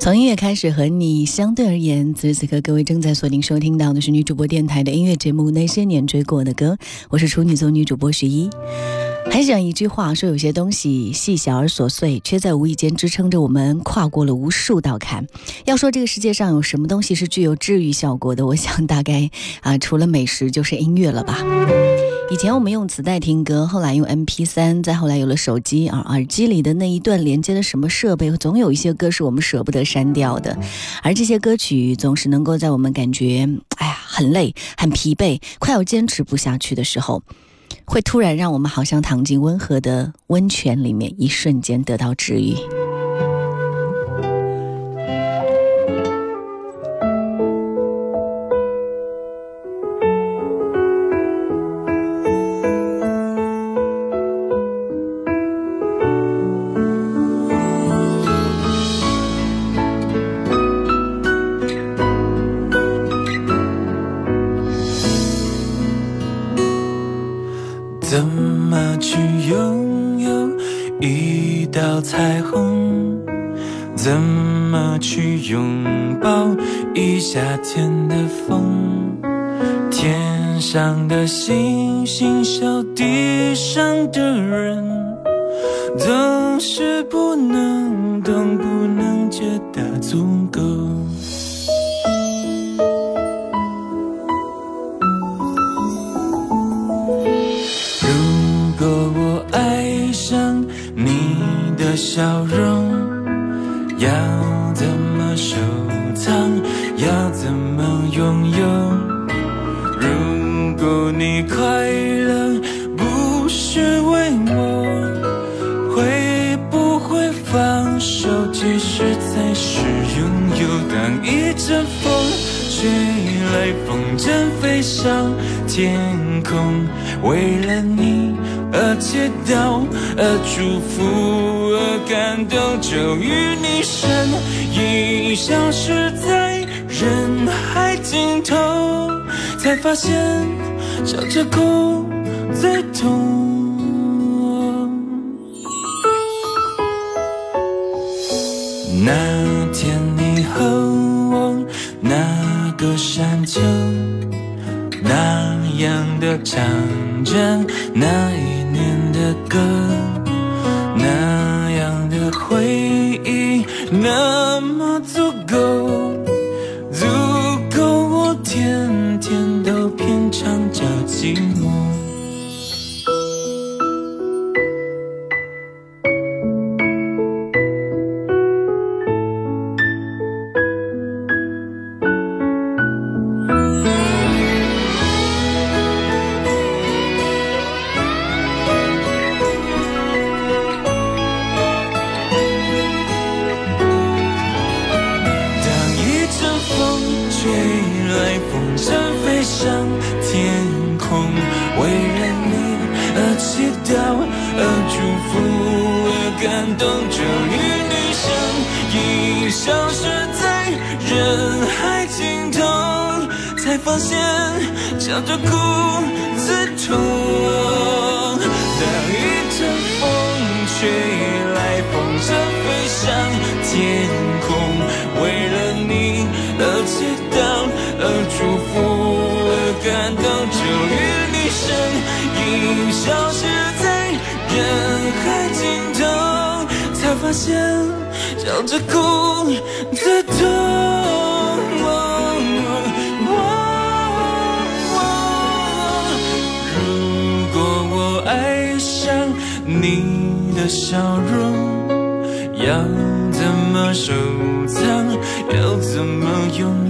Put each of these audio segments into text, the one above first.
从音乐开始和你相对而言，此时此刻各位正在锁定收听到的是女主播电台的音乐节目《那些年追过的歌》，我是处女座女主播十一。还讲一句话，说有些东西细小而琐碎，却在无意间支撑着我们跨过了无数道坎。要说这个世界上有什么东西是具有治愈效果的，我想大概啊，除了美食就是音乐了吧。以前我们用磁带听歌，后来用 MP 三，再后来有了手机，而耳机里的那一段连接的什么设备，总有一些歌是我们舍不得删掉的。而这些歌曲总是能够在我们感觉哎呀很累、很疲惫、快要坚持不下去的时候，会突然让我们好像躺进温和的温泉里面，一瞬间得到治愈。歌发现笑着哭最痛。那天你和我那个山丘，那样的唱着那一年的歌，都品尝人海尽头，才发现笑着哭最痛。如果我爱上你的笑容，要怎么收藏？要怎么拥有？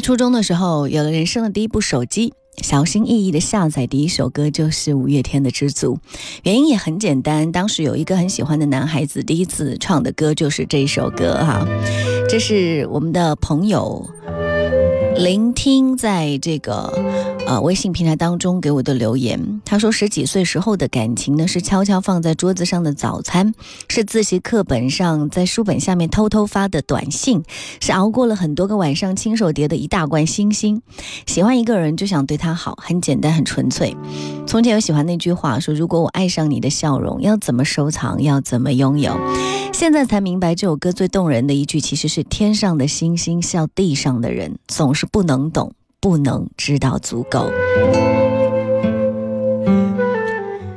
初中的时候，有了人生的第一部手机，小心翼翼的下载第一首歌就是五月天的《知足》，原因也很简单，当时有一个很喜欢的男孩子，第一次唱的歌就是这首歌哈，这是我们的朋友。聆听在这个呃微信平台当中给我的留言，他说十几岁时候的感情呢是悄悄放在桌子上的早餐，是自习课本上在书本下面偷偷发的短信，是熬过了很多个晚上亲手叠的一大罐星星。喜欢一个人就想对他好，很简单很纯粹。从前有喜欢那句话说，如果我爱上你的笑容，要怎么收藏，要怎么拥有？现在才明白这首歌最动人的一句其实是天上的星星笑地上的人，总是。不能懂，不能知道足够。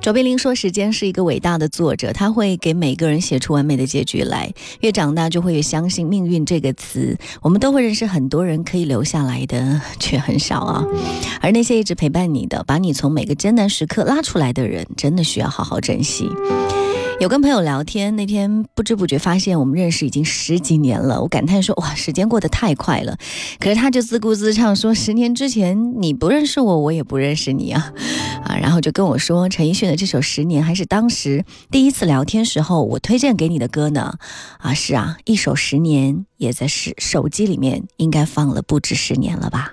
卓别林说：“时间是一个伟大的作者，他会给每个人写出完美的结局来。越长大，就会越相信命运这个词。我们都会认识很多人，可以留下来的却很少啊。而那些一直陪伴你的，把你从每个艰难时刻拉出来的人，真的需要好好珍惜。”有跟朋友聊天，那天不知不觉发现我们认识已经十几年了，我感叹说：“哇，时间过得太快了。”可是他就自顾自唱说：“十年之前你不认识我，我也不认识你啊，啊！”然后就跟我说：“陈奕迅的这首《十年》还是当时第一次聊天时候我推荐给你的歌呢。”啊，是啊，一首《十年》也在手手机里面应该放了不止十年了吧。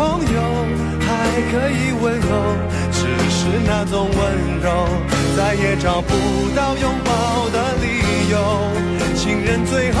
朋友，还可以温柔，只是那种温柔，再也找不到拥抱的理由。情人最后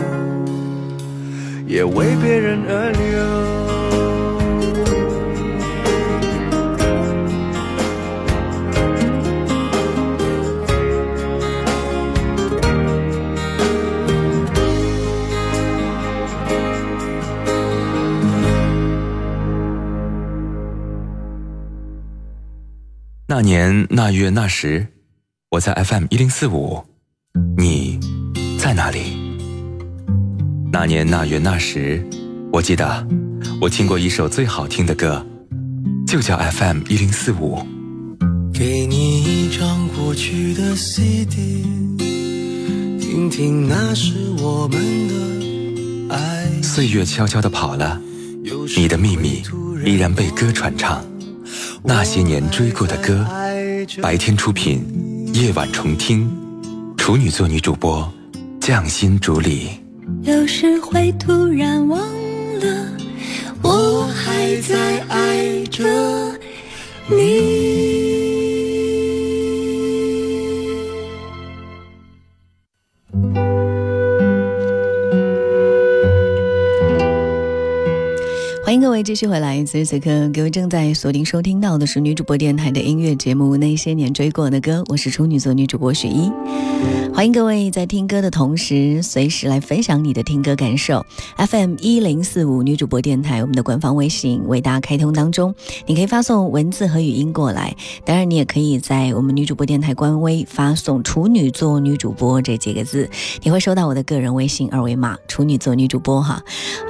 也为别人而流。那年那月那时，我在 FM 一零四五，你在哪里？那年那月那时，我记得我听过一首最好听的歌，就叫 FM 一零四五。给你一张过去的 CD，听听那是我们的爱。岁月悄悄地跑了，你的秘密依然被歌传唱。那些年追过的歌，白天出品，夜晚重听。处女座女主播，匠心主理。有时会突然忘了，我还在爱着你。欢迎各位继续回来，此时此刻，各位正在锁定收听到的是女主播电台的音乐节目《那些年追过的歌》，我是处女座女主播许一。欢迎各位在听歌的同时，随时来分享你的听歌感受。FM 一零四五女主播电台，我们的官方微信为大家开通当中，你可以发送文字和语音过来。当然，你也可以在我们女主播电台官微发送“处女座女主播”这几个字，你会收到我的个人微信二维码“处女座女主播”哈。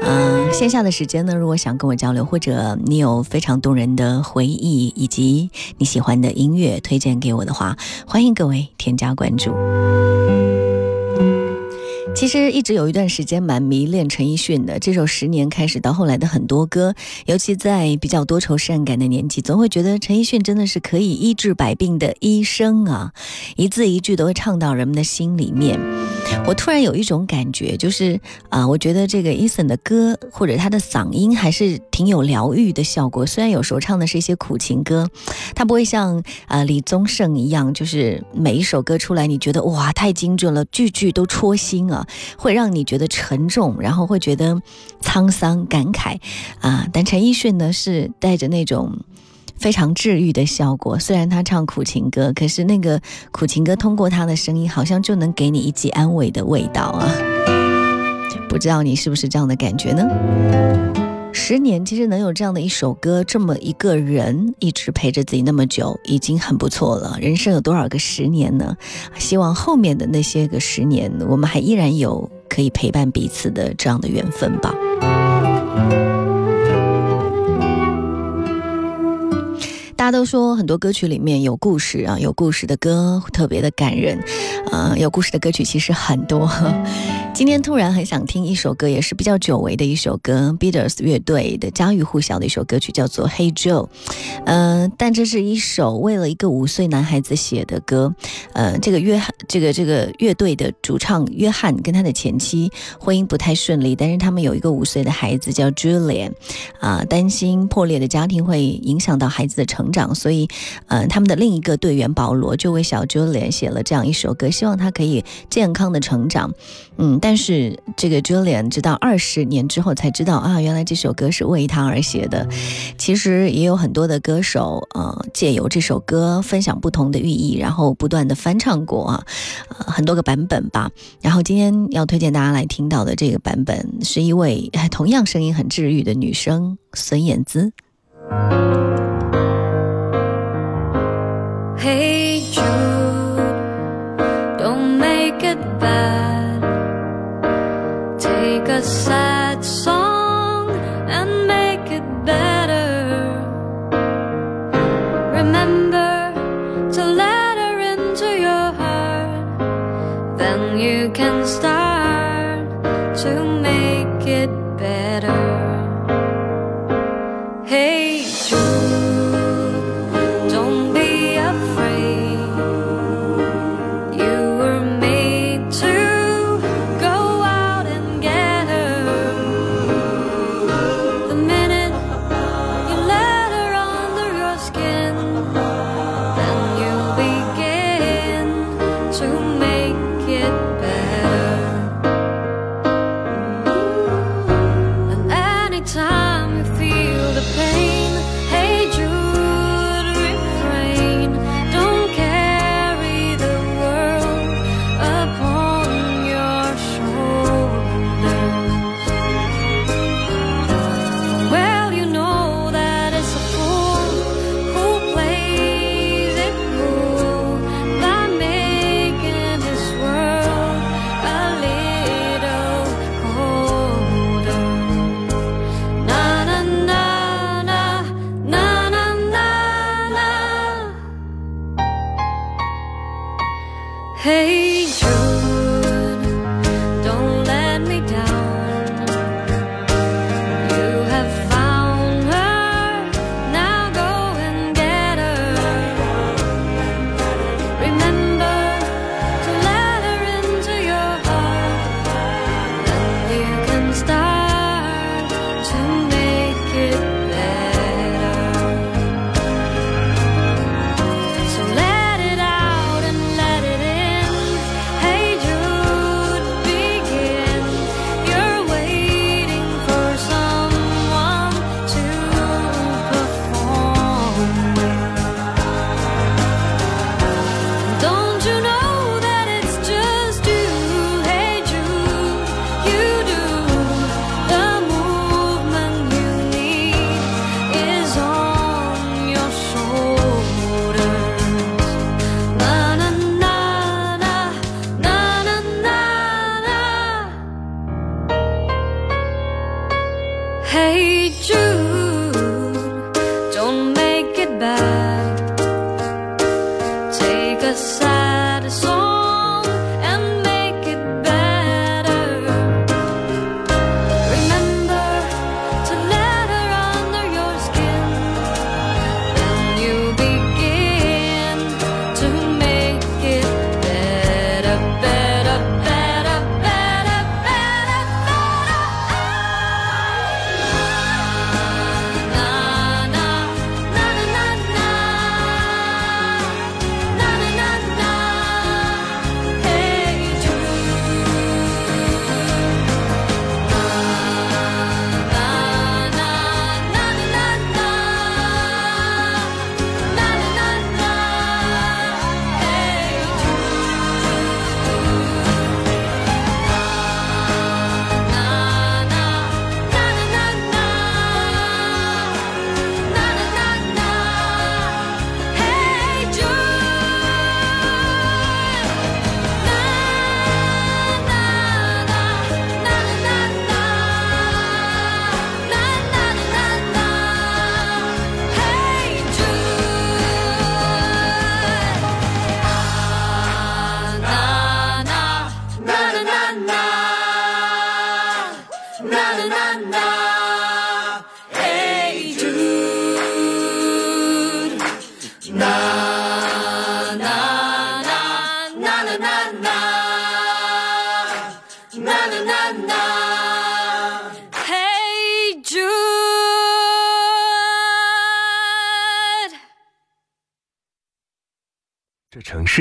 嗯，线下的时间呢，如果想跟我交流，或者你有非常动人的回忆以及你喜欢的音乐推荐给我的话，欢迎各位添加关注。其实一直有一段时间蛮迷恋陈奕迅的，这首《十年》开始到后来的很多歌，尤其在比较多愁善感的年纪，总会觉得陈奕迅真的是可以医治百病的医生啊，一字一句都会唱到人们的心里面。我突然有一种感觉，就是啊，我觉得这个 Eason 的歌或者他的嗓音还是挺有疗愈的效果。虽然有时候唱的是一些苦情歌，他不会像啊李宗盛一样，就是每一首歌出来，你觉得哇太精准了，句句都戳心啊，会让你觉得沉重，然后会觉得沧桑感慨啊。但陈奕迅呢，是带着那种。非常治愈的效果。虽然他唱苦情歌，可是那个苦情歌通过他的声音，好像就能给你一剂安慰的味道啊！不知道你是不是这样的感觉呢？十年其实能有这样的一首歌，这么一个人一直陪着自己那么久，已经很不错了。人生有多少个十年呢？希望后面的那些个十年，我们还依然有可以陪伴彼此的这样的缘分吧。都说很多歌曲里面有故事啊，有故事的歌特别的感人，啊，有故事的歌曲其实很多。今天突然很想听一首歌，也是比较久违的一首歌，Beatles 乐队的家喻户晓的一首歌曲，叫做《Hey Joe》。嗯，但这是一首为了一个五岁男孩子写的歌。呃，这个约翰，这个这个乐队的主唱约翰跟他的前妻婚姻不太顺利，但是他们有一个五岁的孩子叫 Julian，啊，担心破裂的家庭会影响到孩子的成长，所以，嗯，他们的另一个队员保罗就为小 Julian 写了这样一首歌，希望他可以健康的成长。嗯，但是这个 Julian 直到二十年之后才知道啊，原来这首歌是为他而写的。其实也有很多的歌手，呃，借由这首歌分享不同的寓意，然后不断的翻唱过啊，很多个版本吧。然后今天要推荐大家来听到的这个版本，是一位同样声音很治愈的女生孙燕姿。Hey Jude, don't make it bad. Take a sad song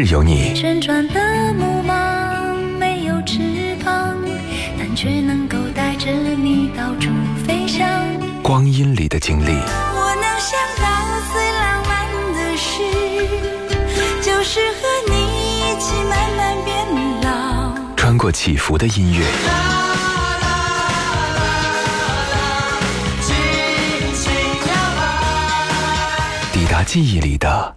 城市有你，旋转的木马没有翅膀，但却能够带着你到处飞翔。光阴里的经历，我能想到最浪漫的事，就是和你一起慢慢变老。穿过起伏的音乐，抵达记忆里的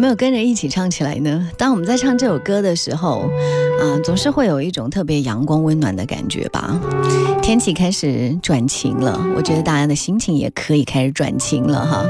有没有跟着一起唱起来呢？当我们在唱这首歌的时候，啊、总是会有一种特别阳光温暖的感觉吧。天气开始转晴了，我觉得大家的心情也可以开始转晴了哈。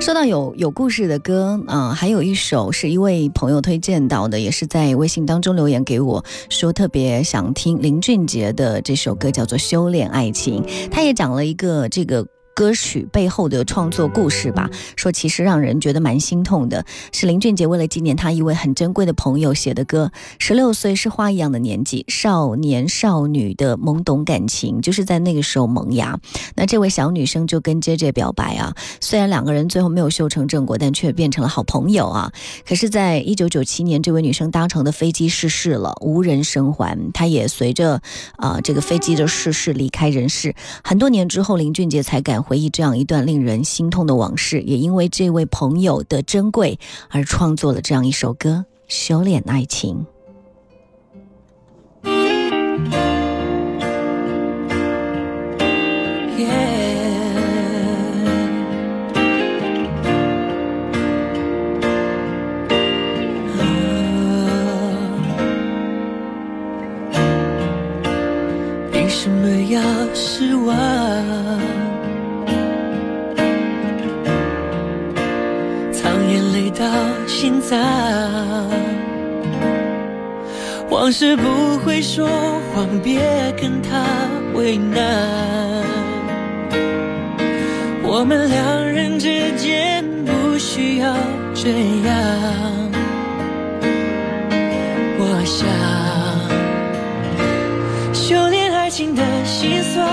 说到有有故事的歌，啊、还有一首是一位朋友推荐到的，也是在微信当中留言给我说特别想听林俊杰的这首歌，叫做《修炼爱情》。他也讲了一个这个。歌曲背后的创作故事吧，说其实让人觉得蛮心痛的，是林俊杰为了纪念他一位很珍贵的朋友写的歌。十六岁是花一样的年纪，少年少女的懵懂感情，就是在那个时候萌芽。那这位小女生就跟 J J 表白啊，虽然两个人最后没有修成正果，但却变成了好朋友啊。可是，在一九九七年，这位女生搭乘的飞机失事了，无人生还，她也随着啊、这个飞机的逝世离开人世。很多年之后，林俊杰才敢回忆这样一段令人心痛的往事，也因为这位朋友的珍贵而创作了这样一首歌《修炼爱情》。凭什么要失望？到心脏，往事不会说谎，别跟他为难。我们两人之间不需要这样，我想。修炼爱情的心酸，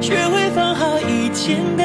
学会放好以前的。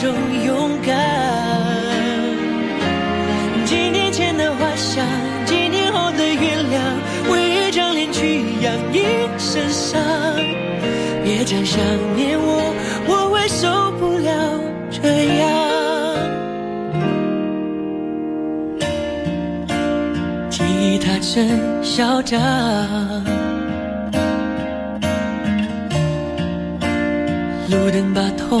种勇敢。几年前的花香，几年后的原谅，为一张脸去养一身伤。别再想念我，我会受不了这样。吉他真嚣张。路灯把痛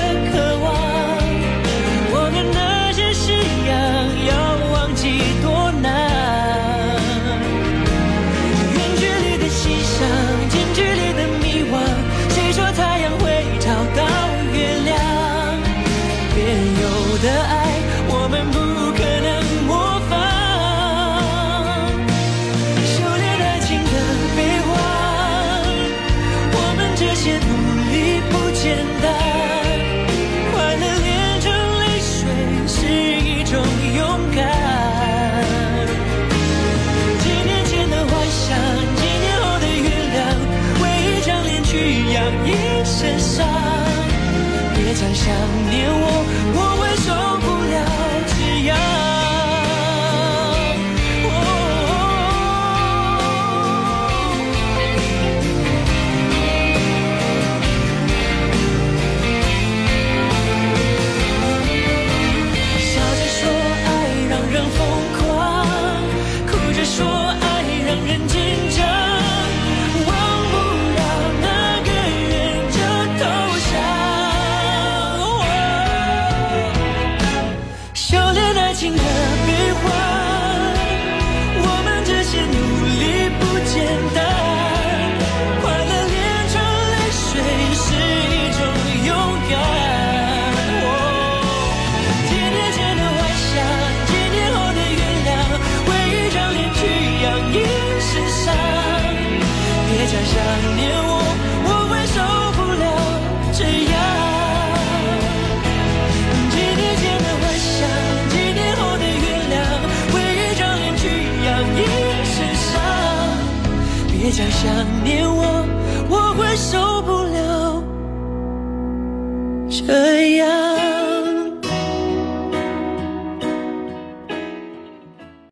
想念我。情的悲欢，我们这些努力不简单。再想念我，我会受不了这样。